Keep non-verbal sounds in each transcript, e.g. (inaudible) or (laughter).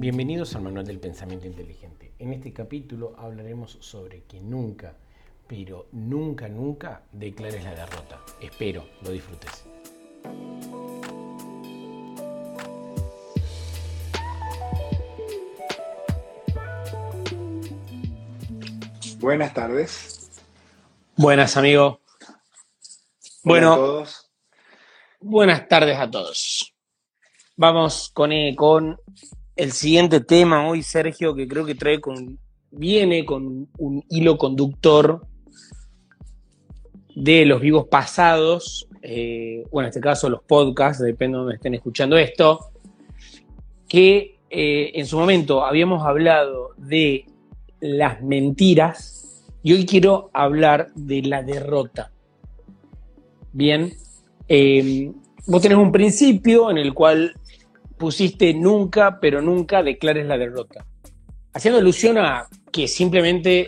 Bienvenidos al Manual del Pensamiento Inteligente. En este capítulo hablaremos sobre que nunca, pero nunca, nunca declares la derrota. Espero lo disfrutes. Buenas tardes. Buenas, amigo. Bueno, Bueno, todos. buenas tardes a todos. Vamos con, eh, con el siguiente tema hoy, Sergio, que creo que trae con, viene con un hilo conductor de los vivos pasados, eh, bueno, en este caso los podcasts, depende de donde estén escuchando esto, que eh, en su momento habíamos hablado de las mentiras y hoy quiero hablar de la derrota. Bien, eh, vos tenés un principio en el cual pusiste nunca, pero nunca declares la derrota. Haciendo alusión a que simplemente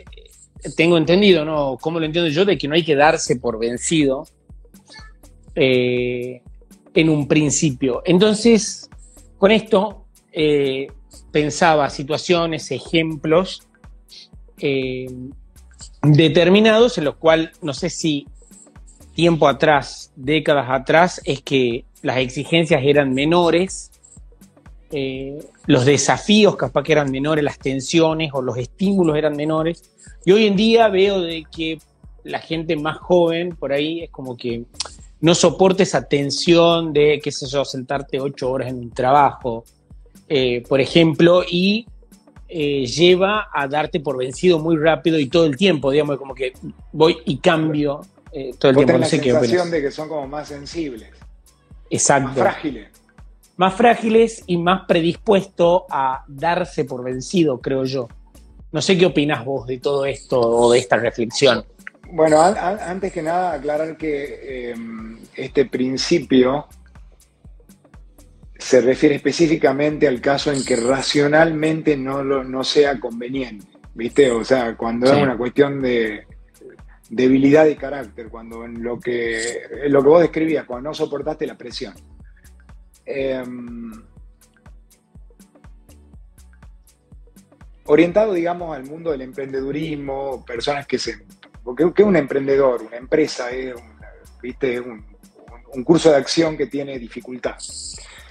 eh, tengo entendido, ¿no? ¿Cómo lo entiendo yo? De que no hay que darse por vencido eh, en un principio. Entonces, con esto eh, pensaba situaciones, ejemplos determinados en los cuales, no sé si tiempo atrás, décadas atrás, es que las exigencias eran menores, eh, los desafíos capaz que eran menores, las tensiones o los estímulos eran menores. Y hoy en día veo de que la gente más joven por ahí es como que no soporta esa tensión de, qué sé yo, sentarte ocho horas en un trabajo, eh, por ejemplo, y eh, lleva a darte por vencido muy rápido y todo el tiempo, digamos, como que voy y cambio eh, todo el tiempo. No la sé qué sensación opinas. de que son como más sensibles, Exacto. más frágiles. Más frágiles y más predispuesto a darse por vencido, creo yo. No sé qué opinas vos de todo esto o de esta reflexión. Bueno, an- an- antes que nada aclarar que eh, este principio se refiere específicamente al caso en que racionalmente no, lo- no sea conveniente, ¿viste? O sea, cuando Sí. es una cuestión de debilidad de carácter, cuando en lo que, en lo que vos describías, cuando no soportaste la presión. Em, orientado, digamos, al mundo del emprendedurismo, personas que se... Porque ¿qué es un emprendedor? Una empresa es un, ¿viste? un, un curso de acción que tiene dificultad.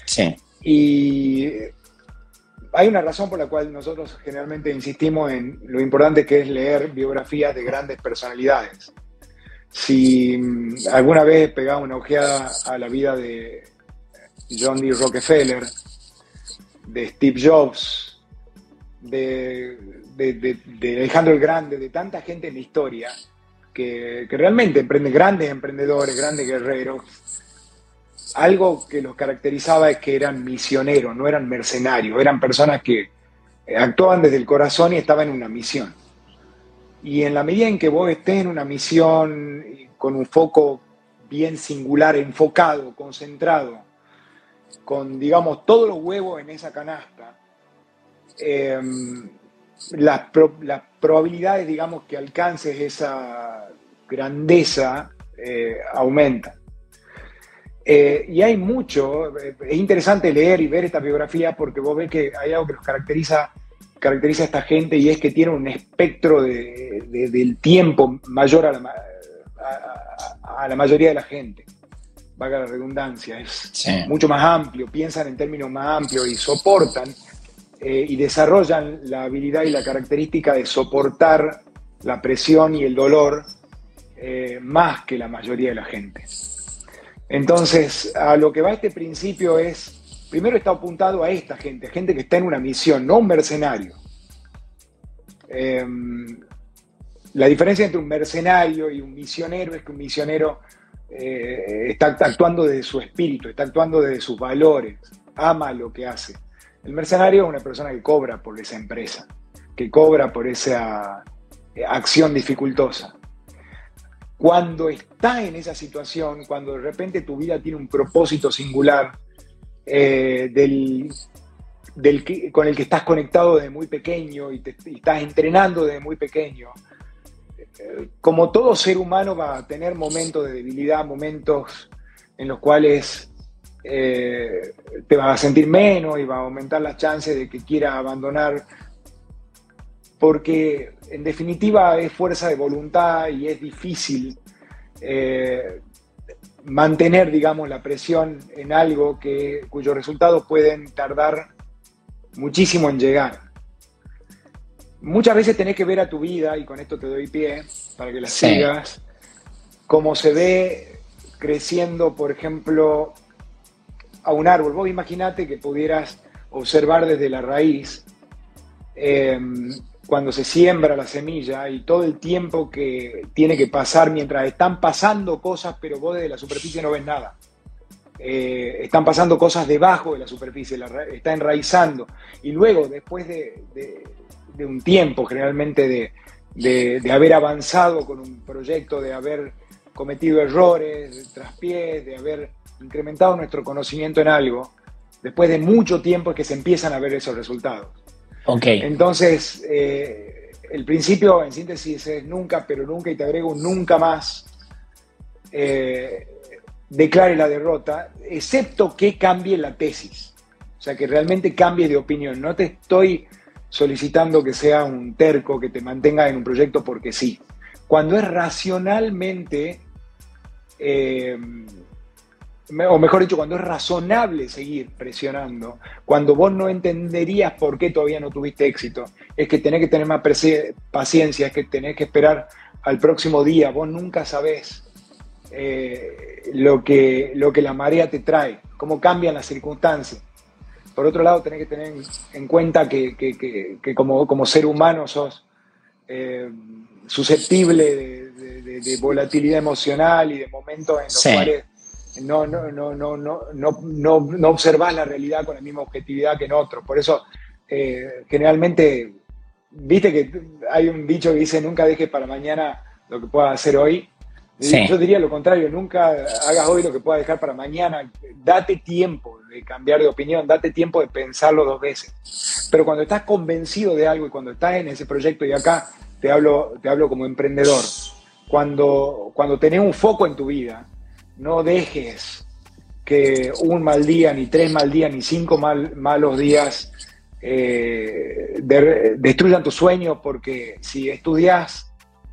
Sí. Y hay una razón por la cual nosotros generalmente insistimos en lo importante que es leer biografías de grandes personalidades. Si alguna vez pegaba una ojeada a la vida de John D. Rockefeller, de Steve Jobs, de, Alejandro el Grande, de tanta gente en la historia que, realmente emprenden grandes emprendedores, grandes guerreros, algo que los caracterizaba es que eran misioneros, no eran mercenarios, eran personas que actuaban desde el corazón y estaban en una misión. Y en la medida en que vos estés en una misión con un foco bien singular, enfocado, concentrado, con, digamos, todos los huevos en esa canasta, eh, las, pro- las probabilidades, digamos, que alcances esa grandeza eh, aumentan. Eh, y hay mucho, eh, es interesante leer y ver esta biografía porque vos ves que hay algo que los caracteriza, caracteriza a esta gente y es que tiene un espectro de- de- del tiempo mayor a la, a la mayoría de la gente. Valga la redundancia, es Sí. mucho más amplio, piensan en términos más amplios y soportan eh, y desarrollan la habilidad y la característica de soportar la presión y el dolor eh, más que la mayoría de la gente. Entonces, a lo que va este principio es, primero está apuntado a esta gente, gente que está en una misión, no un mercenario. Eh, la diferencia entre un mercenario y un misionero es que un misionero eh, está actuando desde su espíritu, está actuando desde sus valores, ama lo que hace. El mercenario es una persona que cobra por esa empresa, que cobra por esa eh, acción dificultosa. Cuando está en esa situación, cuando de repente tu vida tiene un propósito singular eh, del, con el que estás conectado desde muy pequeño y, te, y estás entrenando desde muy pequeño, como todo ser humano va a tener momentos de debilidad, momentos en los cuales eh, te vas a sentir menos y va a aumentar las chances de que quiera abandonar, porque en definitiva es fuerza de voluntad y es difícil eh, mantener, digamos, la presión en algo que, cuyos resultados pueden tardar muchísimo en llegar. Muchas veces tenés que ver a tu vida, y con esto te doy pie para que la sigas, como se ve creciendo, por ejemplo, a un árbol. Vos imaginate que pudieras observar desde la raíz em, cuando se siembra la semilla y todo el tiempo que tiene que pasar mientras están pasando cosas, pero vos desde la superficie no ves nada. Eh, están pasando cosas debajo de la superficie, está enraizando. Y luego, después de, un tiempo, generalmente de, de, haber avanzado con un proyecto, de haber cometido errores, de traspiés, de haber incrementado nuestro conocimiento en algo, después de mucho tiempo es que se empiezan a ver esos resultados. Okay. Entonces, eh, el principio en síntesis es nunca, pero nunca, y te agrego nunca más, eh, declare la derrota, excepto que cambie la tesis. O sea, que realmente cambie de opinión. No te estoy solicitando que sea un terco, que te mantenga en un proyecto porque sí. Cuando es racionalmente... Eh, o mejor dicho, cuando es razonable seguir presionando, cuando vos no entenderías por qué todavía no tuviste éxito, es que tenés que tener más paciencia, es que tenés que esperar al próximo día, vos nunca sabés eh, lo, que, lo que la marea te trae, cómo cambian las circunstancias. Por otro lado, tenés que tener en cuenta que, como, ser humano sos eh, susceptible de, volatilidad emocional y de momentos en los cuales no, no, no, no, no, no, no, no observas la realidad con la misma objetividad que en otros. Por eso, eh, generalmente, viste que hay un dicho que dice, nunca dejes para mañana lo que puedas hacer hoy. Yo diría lo contrario, nunca hagas hoy lo que puedas dejar para mañana. Date tiempo de cambiar de opinión, date tiempo de pensarlo dos veces. Pero cuando estás convencido de algo y cuando estás en ese proyecto, y acá te hablo, te hablo como emprendedor, cuando, cuando tenés un foco en tu vida, no dejes que un mal día, ni tres mal días, ni cinco mal, malos días eh, destruyan tu sueño, porque si estudias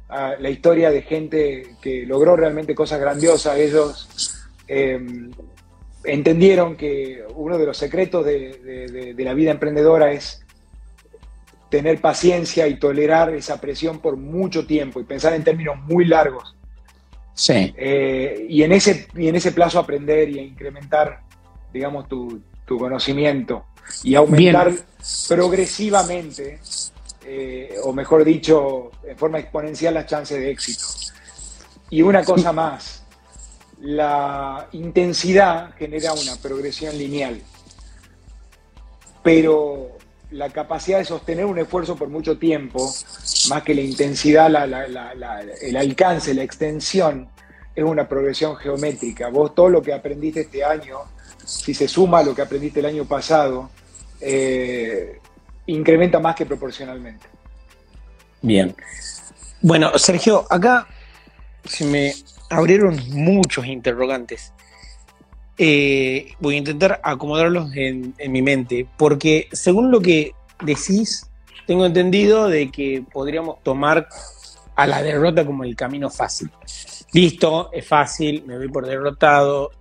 ah, la historia de gente que logró realmente cosas grandiosas, ellos em, entendieron que uno de los secretos de, de la vida emprendedora es tener paciencia y tolerar esa presión por mucho tiempo y pensar en términos muy largos Sí. Eh, y, en ese, y en ese plazo aprender y incrementar, digamos, tu, conocimiento y aumentar progresivamente, eh, o mejor dicho, en forma exponencial las chances de éxito. Y una cosa más, la intensidad genera una progresión lineal, pero la capacidad de sostener un esfuerzo por mucho tiempo, más que la intensidad, el alcance, la extensión, es una progresión geométrica. Vos todo lo que aprendiste este año, si se suma a lo que aprendiste el año pasado, eh, incrementa más que proporcionalmente. Bien. Bueno, Sergio, acá se me abrieron muchos interrogantes. Eh, voy a intentar acomodarlos en, mi mente, porque según lo que decís, tengo entendido de que podríamos tomar a la derrota como el camino fácil. Listo, es fácil, me voy por derrotado,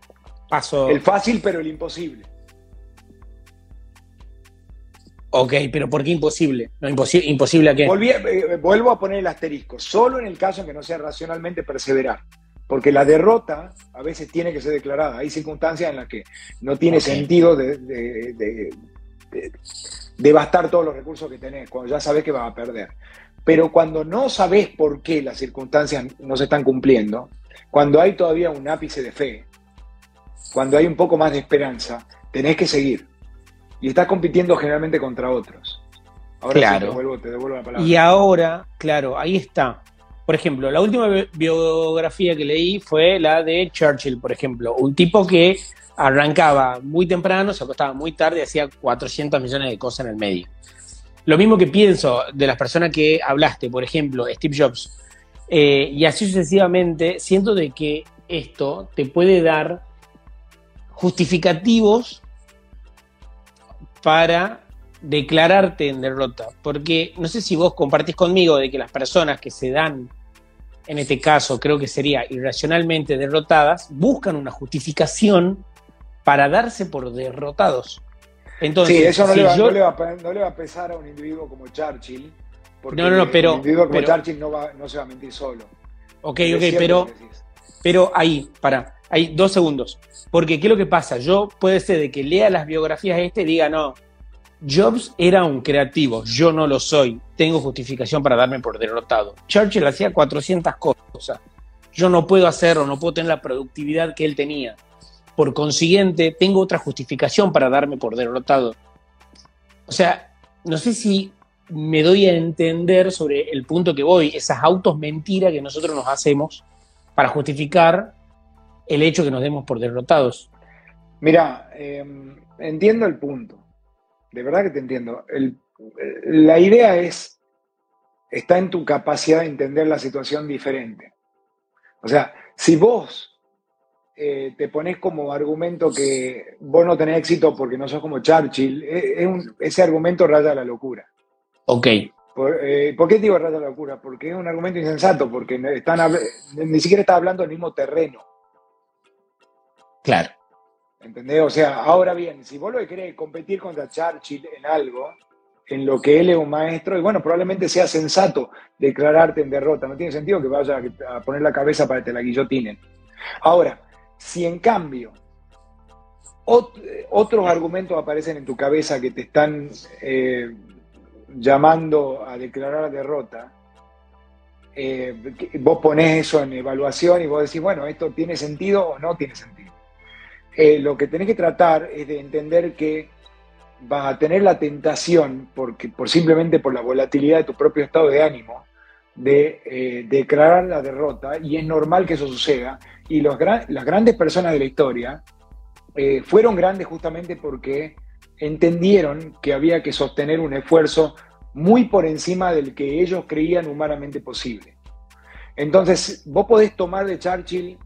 paso... El fácil, pero el imposible. Ok, pero ¿por qué imposible? No, imposible, imposible a qué? Eh, vuelvo a poner el asterisco, solo en el caso en que no sea racionalmente perseverar. Porque la derrota a veces tiene que ser declarada. Hay circunstancias en las que no tiene sentido de, devastar todos los recursos que tenés, cuando ya sabes que vas a perder. Pero cuando no sabes por qué las circunstancias no se están cumpliendo, cuando hay todavía un ápice de fe, cuando hay un poco más de esperanza, tenés que seguir. Y estás compitiendo generalmente contra otros. Ahora claro. te devuelvo la palabra. Y ahora, claro, ahí está. Por ejemplo, la última biografía que leí fue la de Churchill, por ejemplo, un tipo que arrancaba muy temprano, se acostaba muy tarde, hacía 400 millones de cosas en el medio. Lo mismo que pienso de las personas que hablaste, por ejemplo, Steve Jobs, eh, y así sucesivamente, siento de que esto te puede dar justificativos para declararte en derrota. Porque no sé si vos compartís conmigo de que las personas que se dan, en este caso creo que sería irracionalmente derrotadas, buscan una justificación para darse por derrotados. Entonces, sí, eso no, le va, a, pesar a un individuo como Churchill. Porque no, no, pero, un individuo como Churchill no, va, no se va a mentir solo. Ok, ok, pero, pero ahí, para, hay dos segundos. Porque, ¿qué es lo que pasa? Yo puede ser de que lea las biografías este y diga, no, Jobs era un creativo, yo no lo soy, tengo justificación para darme por derrotado. Churchill hacía 400 cosas, yo no puedo hacerlo, no puedo tener la productividad que él tenía. Por consiguiente, tengo otra justificación para darme por derrotado. O sea, no sé si me doy a entender sobre el punto que voy, esas autos mentiras que nosotros nos hacemos para justificar el hecho que nos demos por derrotados. Mira, em, entiendo el punto, de verdad que te entiendo. la idea es, está en tu capacidad de entender la situación diferente. O sea, si vos eh, te pones como argumento que vos no tenés éxito porque no sos como Churchill, eh, ese argumento raya la locura. Ok. Por, eh, qué digo raya la locura? Porque es un argumento insensato, porque están, ni siquiera está hablando del mismo terreno. Claro. ¿Entendés? O sea, ahora bien, si vos lo que querés competir contra Churchill en algo, en lo que él es un maestro, y bueno, probablemente sea sensato declararte en derrota. No tiene sentido que vayas a poner la cabeza para que te la guillotinen. Ahora, si en cambio otros argumentos aparecen en tu cabeza que te están eh, llamando a declarar derrota, eh, vos ponés eso en evaluación y vos decís, bueno, ¿esto tiene sentido o no tiene sentido? Eh, lo que tenés que tratar es de entender que vas a tener la tentación, porque, por simplemente por la volatilidad de tu propio estado de ánimo, de eh, declarar la derrota, y es normal que eso suceda, y las grandes personas de la historia eh, fueron grandes justamente porque entendieron que había que sostener un esfuerzo muy por encima del que ellos creían humanamente posible. Entonces, vos podés tomar de Churchill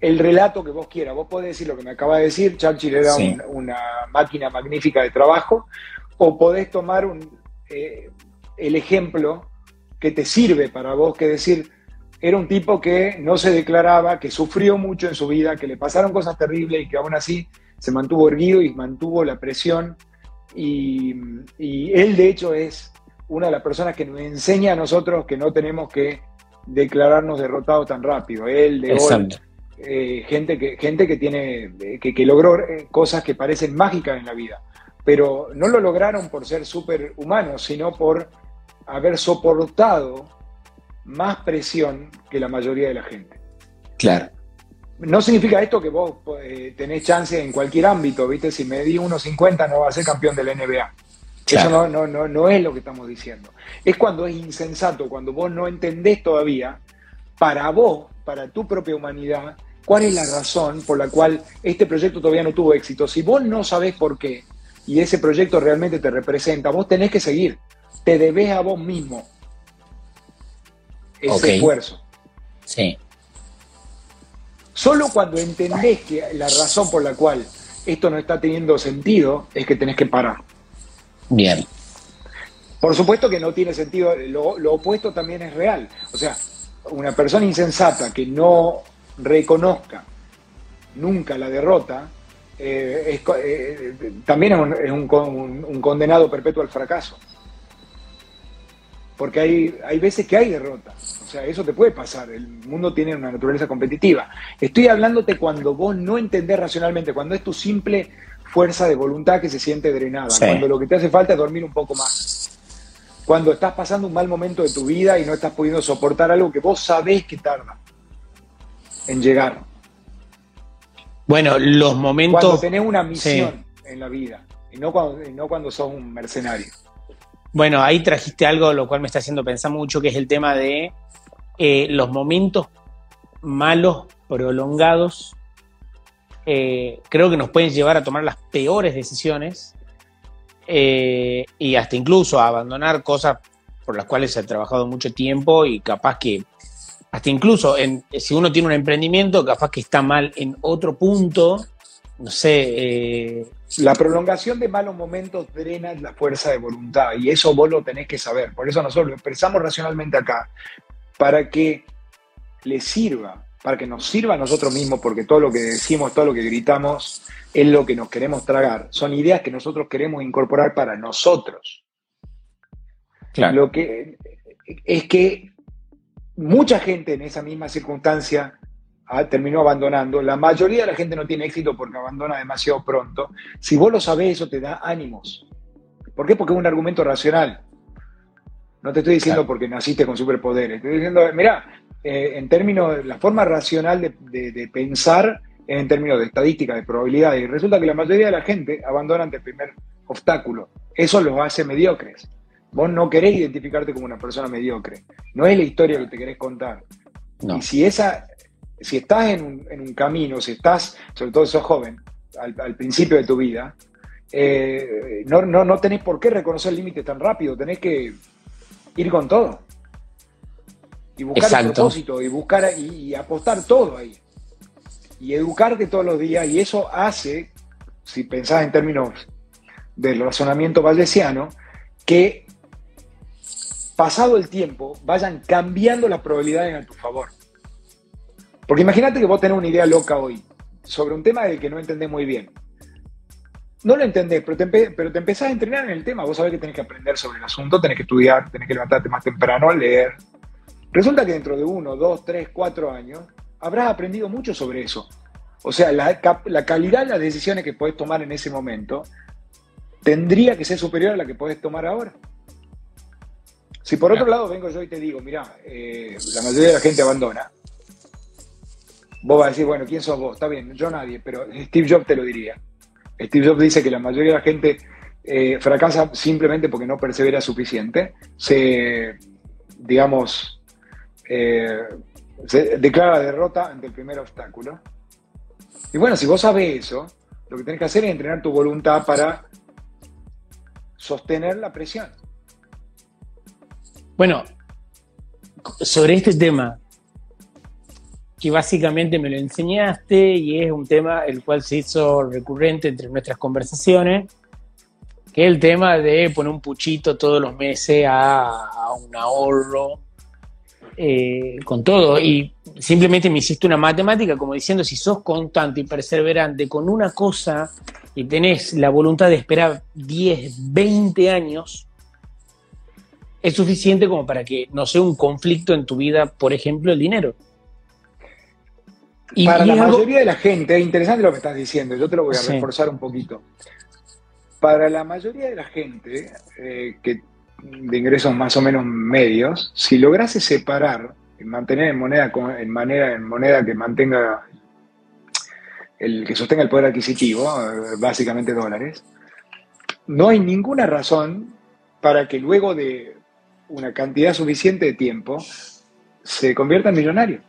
el relato que vos quieras. Vos podés decir lo que me acaba de decir, Churchill era una máquina magnífica de trabajo, o podés tomar un, eh, el ejemplo que te sirve para vos, que decir, era un tipo que no se declaraba, que sufrió mucho en su vida, que le pasaron cosas terribles y que aún así se mantuvo erguido y mantuvo la presión. Y, él, de hecho, es una de las personas que nos enseña a nosotros que no tenemos que declararnos derrotados tan rápido. Él, de hoy, eh, gente, que, gente que, tiene, eh, que, logró eh, cosas que parecen mágicas en la vida, pero no lo lograron por ser superhumanos, sino por haber soportado más presión que la mayoría de la gente. Claro. No significa esto que vos tenés chance en cualquier ámbito, ¿viste? Si me di 1.50 no va a ser campeón de la NBA. Eso no, no, no, no es lo que estamos diciendo. Es cuando es insensato, cuando vos no entendés todavía, para vos, para tu propia humanidad, cuál es la razón por la cual este proyecto todavía no tuvo éxito. Si vos no sabés por qué y ese proyecto realmente te representa, vos tenés que seguir. Te debes a vos mismo ese esfuerzo. Sí. Solo cuando entendés que la razón por la cual esto no está teniendo sentido es que tenés que parar. Bien. Por supuesto que no tiene sentido, lo, lo opuesto también es real. O sea, una persona insensata que no reconozca nunca la derrota, eh, eh, también es, un, condenado perpetuo al fracaso. Porque hay, hay veces que hay derrota. O sea, eso te puede pasar. El mundo tiene una naturaleza competitiva. Estoy hablándote cuando vos no entendés racionalmente, cuando es tu simple fuerza de voluntad que se siente drenada, cuando lo que te hace falta es dormir un poco más. Cuando estás pasando un mal momento de tu vida y no estás pudiendo soportar algo que vos sabés que tarda en llegar. Bueno, los momentos. Cuando tenés una misión en la vida y no cuando, no cuando sos un mercenario. Bueno, ahí trajiste algo lo cual me está haciendo pensar mucho, que es el tema de eh, los momentos malos, prolongados, eh, creo que nos pueden llevar a tomar las peores decisiones eh, y hasta incluso a abandonar cosas por las cuales se ha trabajado mucho tiempo y capaz que hasta incluso en, si uno tiene un emprendimiento, capaz que está mal en otro punto, no sé. Eh, la prolongación de malos momentos drena la fuerza de voluntad y eso vos lo tenés que saber. Por eso nosotros lo expresamos racionalmente acá, para que le sirva, para que nos sirva a nosotros mismos, porque todo lo que decimos, todo lo que gritamos es lo que nos queremos tragar. Son ideas que nosotros queremos incorporar para nosotros. Lo que es que mucha gente en esa misma circunstancia terminó abandonando. La mayoría de la gente no tiene éxito porque abandona demasiado pronto. Si vos lo sabés, eso te da ánimos. ¿Por qué? Porque es un argumento racional. No te estoy diciendo porque naciste con superpoderes. Estoy diciendo, mira, eh, en términos, la forma racional de, de, pensar en términos de estadística, de probabilidades. Y resulta que la mayoría de la gente abandona ante el primer obstáculo. Eso los hace mediocres. Vos no querés identificarte como una persona mediocre. No es la historia que te querés contar. Y si esa, si estás en un, camino, si estás, sobre todo si sos joven, al, principio de tu vida, eh, no, no, tenés por qué reconocer el límite tan rápido, tenés que ir con todo. Y buscar el propósito, y buscar y, apostar todo ahí. Y educarte todos los días, y eso hace, si pensás en términos del razonamiento valdesiano, que pasado el tiempo, vayan cambiando las probabilidades a tu favor. Porque imagínate que vos tenés una idea loca hoy sobre un tema del que no entendés muy bien. No lo entendés, pero te, pero empezás a entrenar en el tema. Vos sabés que tenés que aprender sobre el asunto, tenés que estudiar, tenés que levantarte más temprano leer. Resulta que dentro de uno, dos, tres, cuatro años habrás aprendido mucho sobre eso. O sea, la, la calidad de las decisiones que podés tomar en ese momento tendría que ser superior a la que podés tomar ahora. Si por otro lado vengo yo y te digo, mira, eh, la mayoría de la gente abandona, vos vas a decir, bueno, ¿quién sos vos? Está bien, yo nadie, pero Steve Jobs te lo diría. Steve Jobs dice que la mayoría de la gente eh, fracasa simplemente porque no persevera suficiente, se, digamos, eh, se declara derrota ante el primer obstáculo. Y bueno, si vos sabés eso, lo que tenés que hacer es entrenar tu voluntad para sostener la presión. Bueno, sobre este tema, que básicamente me lo enseñaste y es un tema el cual se hizo recurrente entre nuestras conversaciones, que es el tema de poner un puchito todos los meses a, un ahorro eh, con todo. Y simplemente me hiciste una matemática como diciendo, si sos constante y perseverante con una cosa y tenés la voluntad de esperar 10, 20 años, es suficiente como para que no sea un conflicto en tu vida, por ejemplo, el dinero. Y, para la mayoría de la gente, es interesante lo que estás diciendo, yo te lo voy a reforzar un poquito. Para la mayoría de la gente eh, que de ingresos más o menos medios, si lograse separar y mantener en moneda en manera en moneda que mantenga el que sostenga el poder adquisitivo, eh, básicamente dólares, no hay ninguna razón para que luego de una cantidad suficiente de tiempo, se convierta en millonario.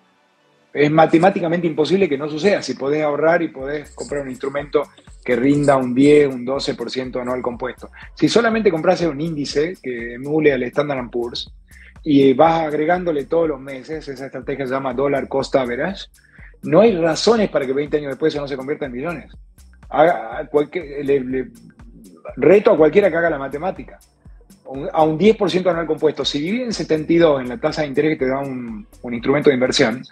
Es matemáticamente imposible que no suceda si podés ahorrar y podés comprar un instrumento que rinda un 10, un 12% anual compuesto. Si solamente compras un índice que emule al Standard Poor's y vas agregándole todos los meses, esa estrategia se llama Dollar Cost Average, no hay razones para que 20 años después eso no se convierta en millones. reto a cualquiera que haga la matemática a un 10% anual compuesto, si dividen 72 en la tasa de interés que te da un, instrumento de inversión,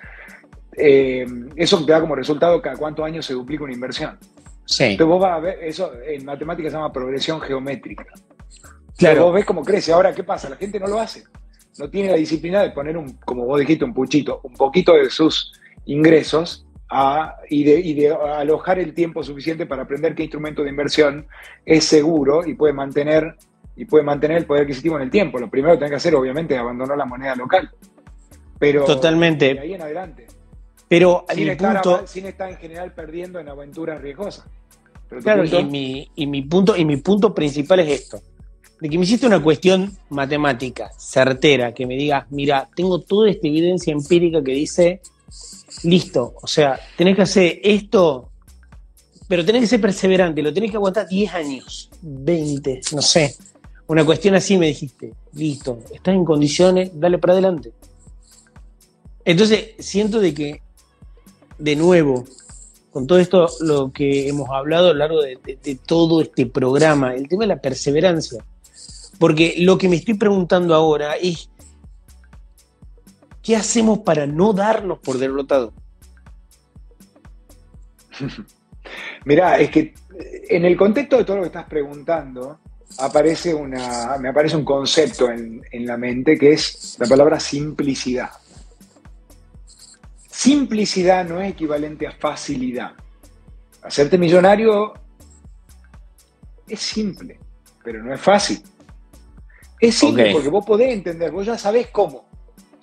eh, eso te da como resultado cada cuántos años se duplica una inversión. Sí. Entonces vos vas a ver, eso en matemáticas se llama progresión geométrica. Claro. vos ves cómo crece. Ahora, ¿qué pasa? La gente no lo hace. No tiene la disciplina de poner, un, como vos dijiste, un puchito, un poquito de sus ingresos y, de, y, de, alojar el tiempo suficiente para aprender qué instrumento de inversión es seguro y puede mantener y puede mantener el poder adquisitivo en el tiempo. Lo primero que tiene que hacer, obviamente, es abandonar la moneda local. Pero Totalmente. de ahí en adelante. Pero sin, estar, sin estar en general perdiendo en aventuras riesgosas. claro, y, mi, y, mi punto, y mi punto principal es esto. De que me hiciste una cuestión matemática, certera, que me digas, mira, tengo toda esta evidencia empírica que dice, listo, o sea, tenés que hacer esto, pero tenés que ser perseverante, lo tenés que aguantar 10 años, 20, no sé. Una cuestión así me dijiste, listo, estás en condiciones, dale para adelante. Entonces, siento de que, de nuevo, con todo esto, lo que hemos hablado a lo largo de, todo este programa, el tema de la perseverancia. Porque lo que me estoy preguntando ahora es, ¿qué hacemos para no darnos por derrotado? (laughs) Mirá, es que en el contexto de todo lo que estás preguntando, aparece una, me aparece un concepto en, en la mente que es la palabra simplicidad. Simplicidad no es equivalente a facilidad. Hacerte millonario es simple, pero no es fácil. Es simple porque vos podés entender, vos ya sabés cómo.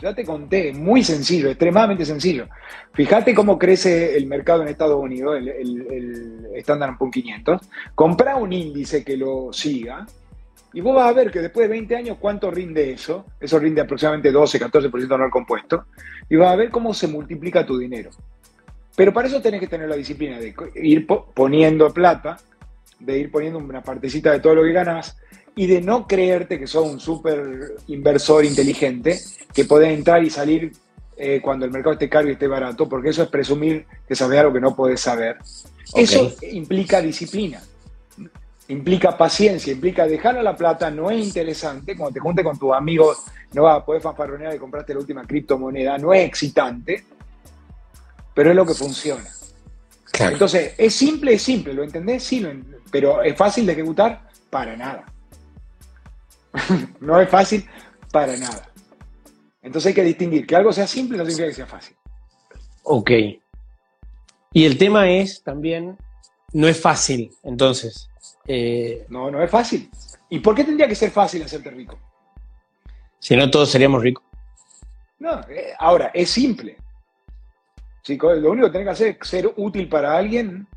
Ya te conté, muy sencillo, extremadamente sencillo. Fíjate cómo crece el mercado en Estados Unidos, el, el, el Standard Poor's 500. Comprá un índice que lo siga y vos vas a ver que después de 20 años, ¿cuánto rinde eso? Eso rinde aproximadamente 12, 14% de honor compuesto. Y vas a ver cómo se multiplica tu dinero. Pero para eso tenés que tener la disciplina de ir poniendo plata, de ir poniendo una partecita de todo lo que ganas y de no creerte que sos un súper inversor inteligente que podés entrar y salir eh, cuando el mercado esté caro y esté barato, porque eso es presumir que sabes algo que no podés saber. Eso implica disciplina, implica paciencia, implica dejar a la plata, no es interesante, cuando te juntes con tus amigos no vas a poder fanfarronear y compraste la última criptomoneda, no es excitante, pero es lo que funciona. Entonces, es simple, es simple, ¿lo entendés? Sí, pero es fácil de ejecutar para nada. (laughs) no es fácil para nada. Entonces hay que distinguir que algo sea simple no significa que sea fácil. Ok. Y el tema es también, no es fácil, entonces. Eh, no, no es fácil. ¿Y por qué tendría que ser fácil hacerte rico? Si no, todos seríamos ricos. No, eh, ahora, es simple. lo único que tenés que hacer es ser útil para alguien,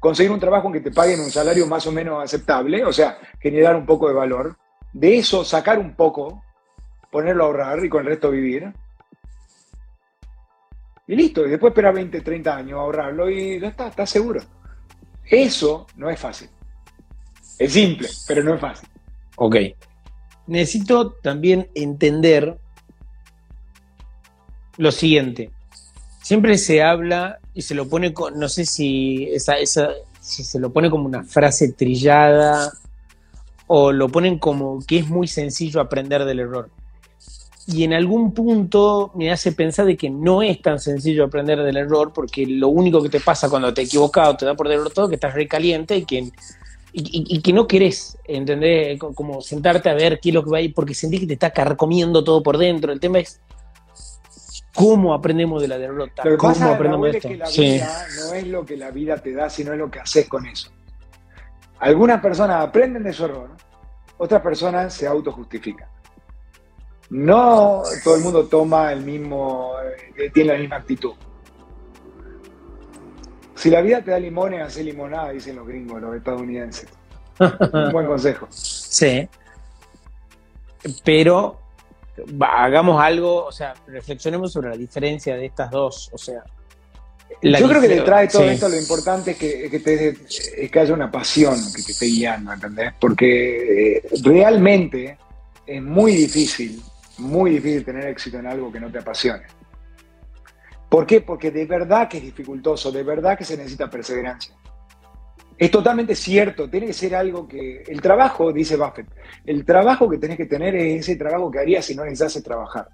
conseguir un trabajo en que te paguen un salario más o menos aceptable, o sea, generar un poco de valor, de eso sacar un poco, ponerlo a ahorrar y con el resto vivir. Y listo, y después esperar 20, 30 años a ahorrarlo y ya está, estás seguro. Eso no es fácil. Es simple, pero no es fácil. Ok. Necesito también entender lo siguiente. Siempre se habla y se lo pone, con, no sé si, esa, esa, si se lo pone como una frase trillada o lo ponen como que es muy sencillo aprender del error. Y en algún punto me hace pensar de que no es tan sencillo aprender del error, porque lo único que te pasa cuando te equivocas o te da por todo que estás recaliente y que, y, que no querés, ¿entendés? Como sentarte a ver qué es lo que va a ir, porque sentís que te está carcomiendo todo por dentro. El tema es cómo aprendemos de la derrota. ¿Cómo aprendemos de esto? Es que la vida no es lo que la vida te da, sino es lo que haces con eso. Algunas personas aprenden de su error, otras personas se autojustifican. No todo el mundo toma el mismo, eh, tiene la misma actitud. Si la vida te da limones, hace limonada, dicen los gringos, los estadounidenses. Un buen consejo. Sí. Pero hagamos algo, o sea, reflexionemos sobre la diferencia de estas dos. O sea, yo creo que detrás de todo esto lo importante es que, que, haya una pasión que te esté guiando, ¿entendés? Porque eh, realmente es muy difícil, muy difícil tener éxito en algo que no te apasione. ¿Por qué? Porque de verdad que es dificultoso, de verdad que se necesita perseverancia. Es totalmente cierto, tiene que ser algo que... El trabajo, dice Buffett, el trabajo que tenés que tener es ese trabajo que harías si no necesitas trabajar.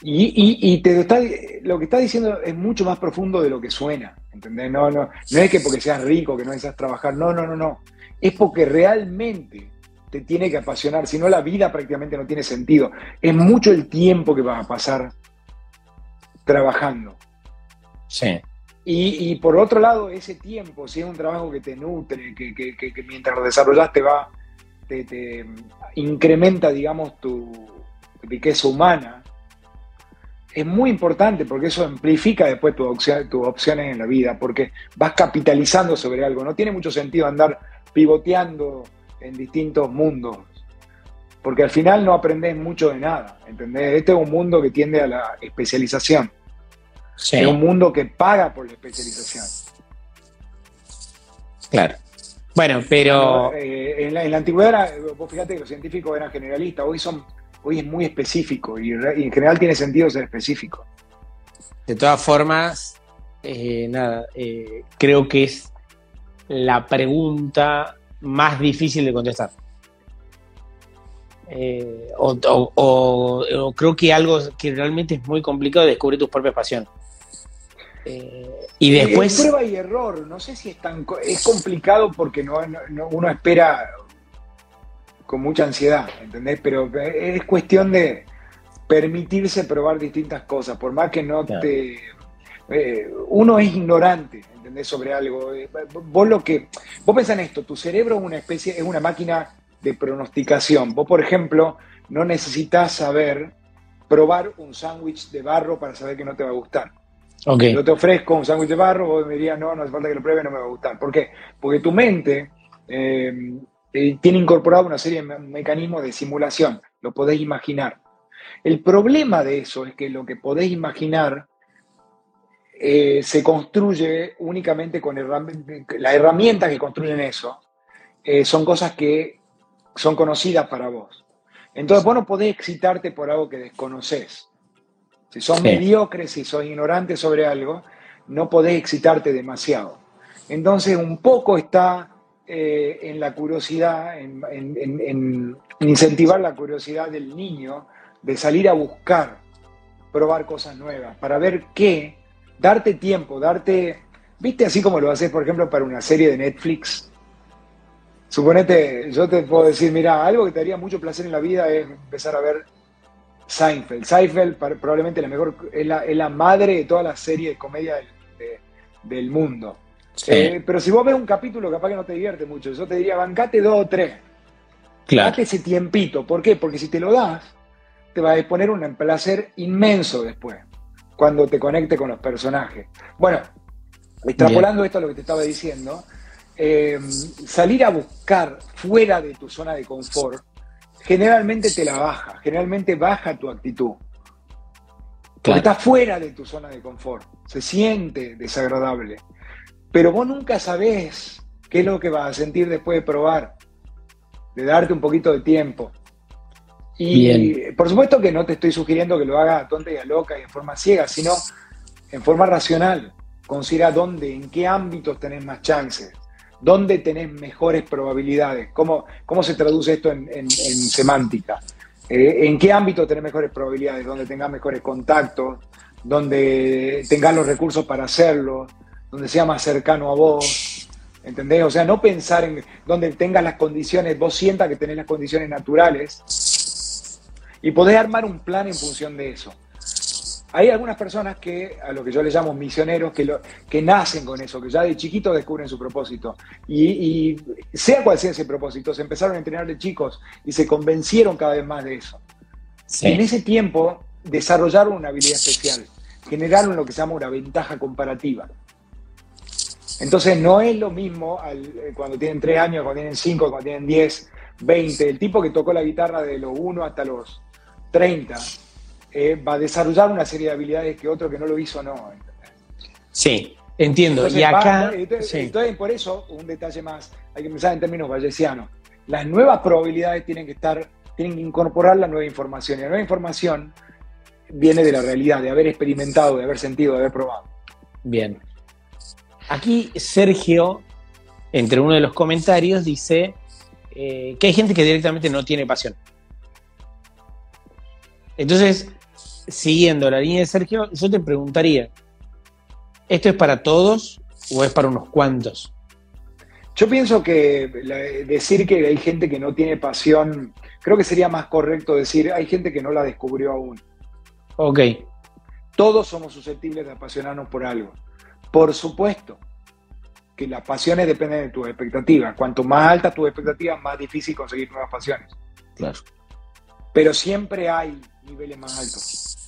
Y, te está, lo que está diciendo es mucho más profundo de lo que suena, ¿entendés? No, no, no es que porque seas rico, que no necesitas trabajar, no, no, no, no. Es porque realmente te tiene que apasionar, si no la vida prácticamente no tiene sentido. Es mucho el tiempo que vas a pasar trabajando. Sí. Y, por otro lado, ese tiempo, si es un trabajo que te nutre, que, que, mientras lo desarrollas te va, te, te incrementa, digamos, tu riqueza humana, es muy importante porque eso amplifica después tus opciones en la vida, porque vas capitalizando sobre algo. No tiene mucho sentido andar pivoteando en distintos mundos, porque al final no aprendes mucho de nada, ¿entendés? Este es un mundo que tiende a la especialización. Es un mundo que paga por la especialización. Claro. Bueno, pero... Eh, en, la, antigüedad, vos fíjate que los científicos eran generalistas, hoy son hoy es muy específico y, en general tiene sentido ser específico. De todas formas, eh, nada, eh, creo que es la pregunta más difícil de contestar. Eh, o, creo que algo que realmente es muy complicado de descubrir tus propias pasiones. y después. prueba y error, no sé si es tan. Es complicado porque no, uno espera con mucha ansiedad, ¿entendés? Pero es cuestión de permitirse probar distintas cosas, por más que no te... Eh, uno es ignorante, ¿entendés? Sobre algo. Eh, vos lo que... Vos pensás en esto, tu cerebro es una especie, es una máquina de pronosticación. Vos, por ejemplo, no necesitas saber probar un sándwich de barro para saber que no te va a gustar. Okay. Yo te ofrezco un sándwich de barro, vos me dirías, no, no hace falta que lo pruebe, no me va a gustar. ¿Por qué? Porque tu mente eh, eh, tiene incorporado una serie de mecanismos de simulación, lo podéis imaginar. El problema de eso es que lo que podéis imaginar eh, se construye únicamente con las herramientas que construyen eso, eh, son cosas que son conocidas para vos. Entonces vos no podés excitarte por algo que desconoces. Si sos mediocre, si sos ignorante sobre algo, no podés excitarte demasiado. Entonces un poco está eh, en la curiosidad, en, incentivar la curiosidad del niño de salir a buscar, probar cosas nuevas, para ver qué, darte tiempo, darte, viste así como lo haces, por ejemplo, para una serie de Netflix. Suponete, yo te puedo decir, mira, algo que te daría mucho placer en la vida es empezar a ver Seinfeld. Seinfeld probablemente la mejor, es la, madre de toda la serie de comedia del mundo. Eh, pero si vos ves un capítulo, capaz que no te divierte mucho. Yo te diría, bancate dos o tres. Claro. Date ese tiempito. ¿Por qué? Porque si te lo das, te va a exponer un placer inmenso después, cuando te conecte con los personajes. Bueno, extrapolando esto a lo que te estaba diciendo, eh, salir a buscar fuera de tu zona de confort, generalmente te la baja, generalmente baja tu actitud. Porque está fuera de tu zona de confort, se siente desagradable. Pero vos nunca sabés qué es lo que vas a sentir después de probar, de darte un poquito de tiempo. Y por supuesto que no te estoy sugiriendo que lo haga tonta y a loca y en forma ciega, sino en forma racional. Considera dónde, en qué ámbitos tenés más chances, dónde tenés mejores probabilidades, cómo, cómo se traduce esto en, semántica. Eh, ¿En qué ámbito tenés mejores probabilidades? Donde tengas mejores contactos, donde tengas los recursos para hacerlo, donde sea más cercano a vos, ¿entendés? O sea, no pensar en donde tengas las condiciones, vos sientas que tenés las condiciones naturales y podés armar un plan en función de eso. Hay algunas personas que, a lo que yo les llamo misioneros, que, lo, que nacen con eso, que ya de chiquitos descubren su propósito. Y, sea cual sea ese propósito, se empezaron a entrenar de chicos y se convencieron cada vez más de eso. En ese tiempo desarrollaron una habilidad especial, generaron lo que se llama una ventaja comparativa. Entonces no es lo mismo eh, cuando tienen 3 años, cuando tienen 5, cuando tienen 10, 20. El tipo que tocó la guitarra de los 1 hasta los 30 eh, va a desarrollar una serie de habilidades que otro que no lo hizo no. Sí, entiendo. y acá. entonces, por eso, un detalle más, hay que pensar en términos vallesianos. Las nuevas probabilidades tienen que estar, tienen que incorporar la nueva información. Y la nueva información viene de la realidad, de haber experimentado, de haber sentido, de haber probado. Bien. Aquí Sergio, entre uno de los comentarios, dice eh, que hay gente que directamente no tiene pasión. Entonces, siguiendo la línea de Sergio, yo te preguntaría, ¿esto es para todos o es para unos cuantos? Yo pienso que decir que hay gente que no tiene pasión, creo que sería más correcto decir, hay gente que no la descubrió aún. Ok. Todos somos susceptibles de apasionarnos por algo. Por supuesto que las pasiones dependen de tus expectativas. Cuanto más alta tus expectativas, más difícil conseguir nuevas pasiones. Claro. Pero siempre hay niveles más altos.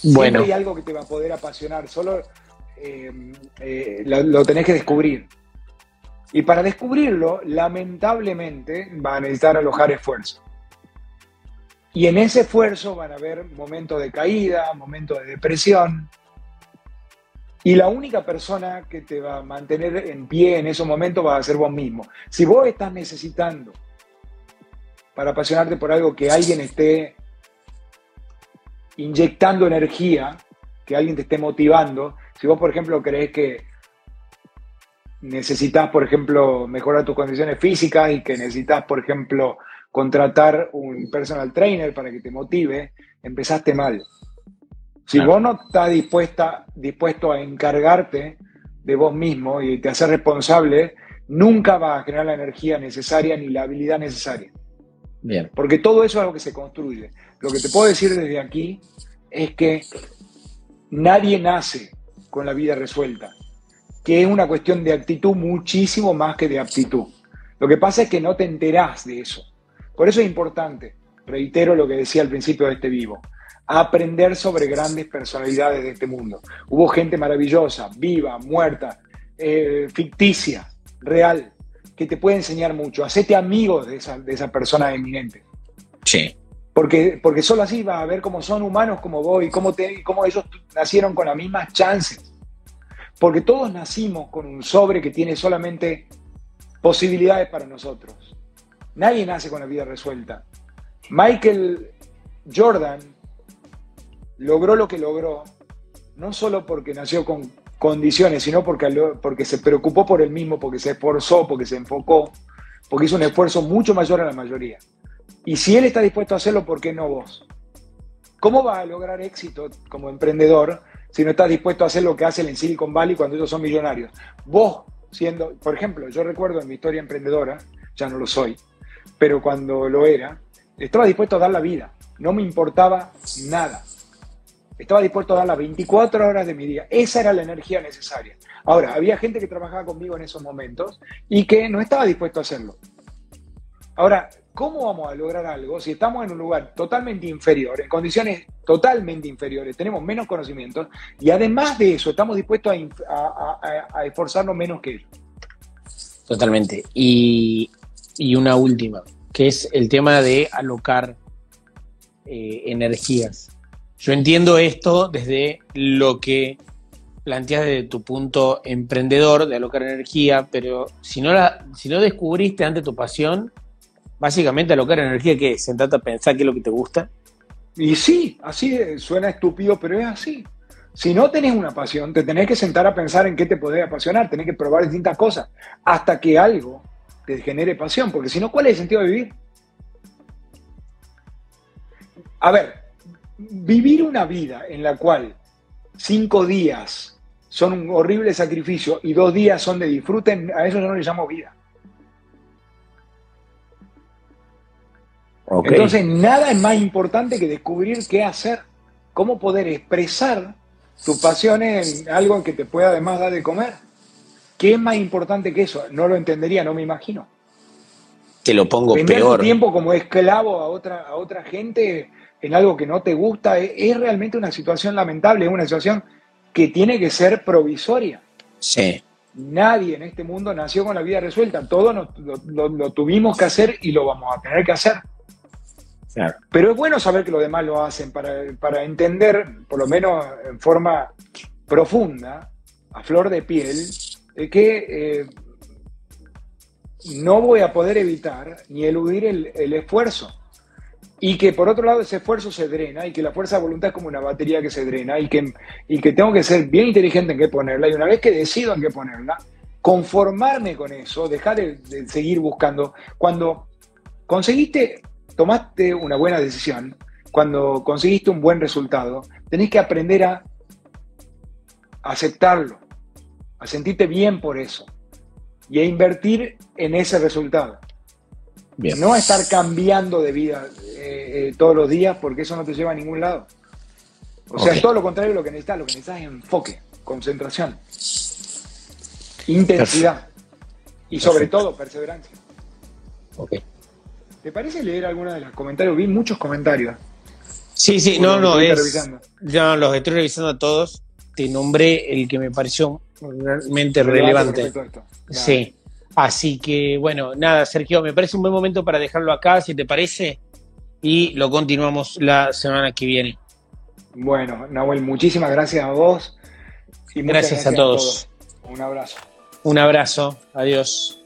Siempre hay algo que te va a poder apasionar. Solo eh, eh, lo, tenés que descubrir. Y para descubrirlo, lamentablemente, va a necesitar alojar esfuerzo. Y en ese esfuerzo van a haber momentos de caída, momentos de depresión, y la única persona que te va a mantener en pie en esos momentos va a ser vos mismo. Si vos estás necesitando para apasionarte por algo que alguien esté inyectando energía, que alguien te esté motivando. Si vos, por ejemplo, crees que necesitas, por ejemplo, mejorar tus condiciones físicas y que necesitas, por ejemplo, contratar un personal trainer para que te motive, empezaste mal. Si vos no estás dispuesta, dispuesto a encargarte de vos mismo y te hacer responsable, nunca vas a generar la energía necesaria ni la habilidad necesaria. Bien. Porque todo eso es algo que se construye. Lo que te puedo decir desde aquí es que nadie nace con la vida resuelta, que es una cuestión de actitud muchísimo más que de aptitud. Lo que pasa es que no te enterás de eso. Por eso es importante, reitero lo que decía al principio de este vivo, aprender sobre grandes personalidades de este mundo. Hubo gente maravillosa, viva, muerta, eh, ficticia, real, que te puede enseñar mucho. Hacete amigo de esa, de esa persona eminente. Sí. Porque, porque solo así vas a ver cómo son humanos como vos y cómo, te, cómo ellos nacieron con las mismas chances. Porque todos nacimos con un sobre que tiene solamente posibilidades para nosotros. Nadie nace con la vida resuelta. Michael Jordan logró lo que logró, no solo porque nació con condiciones, sino porque, porque se preocupó por él mismo, porque se esforzó, porque se enfocó, porque hizo un esfuerzo mucho mayor a la mayoría. Y si él está dispuesto a hacerlo, ¿por qué no vos? ¿Cómo vas a lograr éxito como emprendedor si no estás dispuesto a hacer lo que hacen en Silicon Valley cuando ellos son millonarios? Vos, siendo, por ejemplo, yo recuerdo en mi historia emprendedora, ya no lo soy, pero cuando lo era, estaba dispuesto a dar la vida, no me importaba nada. Estaba dispuesto a dar las 24 horas de mi día. Esa era la energía necesaria. Ahora, había gente que trabajaba conmigo en esos momentos y que no estaba dispuesto a hacerlo. Ahora, ¿cómo vamos a lograr algo si estamos en un lugar totalmente inferior, en condiciones totalmente inferiores, tenemos menos conocimientos y además de eso estamos dispuestos a, esforzarnos menos que ellos? Totalmente. Y, una última, que es el tema de alocar eh, energías. Yo entiendo esto desde lo que planteas desde tu punto emprendedor de alocar energía, pero si no, la, si no descubriste ante tu pasión, básicamente alocar energía, ¿qué es? Sentarte a pensar qué es lo que te gusta. Y sí, así suena estúpido, pero es así. Si no tenés una pasión, te tenés que sentar a pensar en qué te puede apasionar, tenés que probar distintas cosas hasta que algo te genere pasión, porque si no, ¿cuál es el sentido de vivir? A ver, vivir una vida en la cual cinco días son un horrible sacrificio y dos días son de disfruten, a eso yo no le llamo vida. Entonces, nada es más importante que descubrir qué hacer, cómo poder expresar tu pasión en algo que te pueda además dar de comer. ¿Qué es más importante que eso? No lo entendería, no me imagino. Te lo pongo peor. tiempo como esclavo a otra, a otra gente en algo que no te gusta, es, realmente una situación lamentable, es una situación que tiene que ser provisoria. Sí. Nadie en este mundo nació con la vida resuelta, todo lo, tuvimos que hacer y lo vamos a tener que hacer. Pero es bueno saber que los demás lo hacen para, entender, por lo menos en forma profunda, a flor de piel, que eh, no voy a poder evitar ni eludir el esfuerzo. Y que por otro lado ese esfuerzo se drena y que la fuerza de voluntad es como una batería que se drena y que, y que tengo que ser bien inteligente en qué ponerla. Y una vez que decido en qué ponerla, conformarme con eso, dejar de, seguir buscando. Cuando conseguiste, tomaste una buena decisión, cuando conseguiste un buen resultado, tenés que aprender a aceptarlo, a sentirte bien por eso y a invertir en ese resultado. No estar cambiando de vida eh, eh, todos los días porque eso no te lleva a ningún lado. O sea, es todo lo contrario de lo que necesitas. Lo que necesitas es enfoque, concentración, intensidad y sobre todo perseverancia. ¿Te parece leer alguno de los comentarios? Vi muchos comentarios. Sí, sí, no, no, es, ya los estoy revisando a todos. Te nombré el que me pareció realmente relevante. Sí. Así que, bueno, nada, Sergio, me parece un buen momento para dejarlo acá, si te parece, y lo continuamos la semana que viene. Bueno, Nahuel, muchísimas gracias a vos. Y gracias, a todos. Un abrazo. Un abrazo, adiós.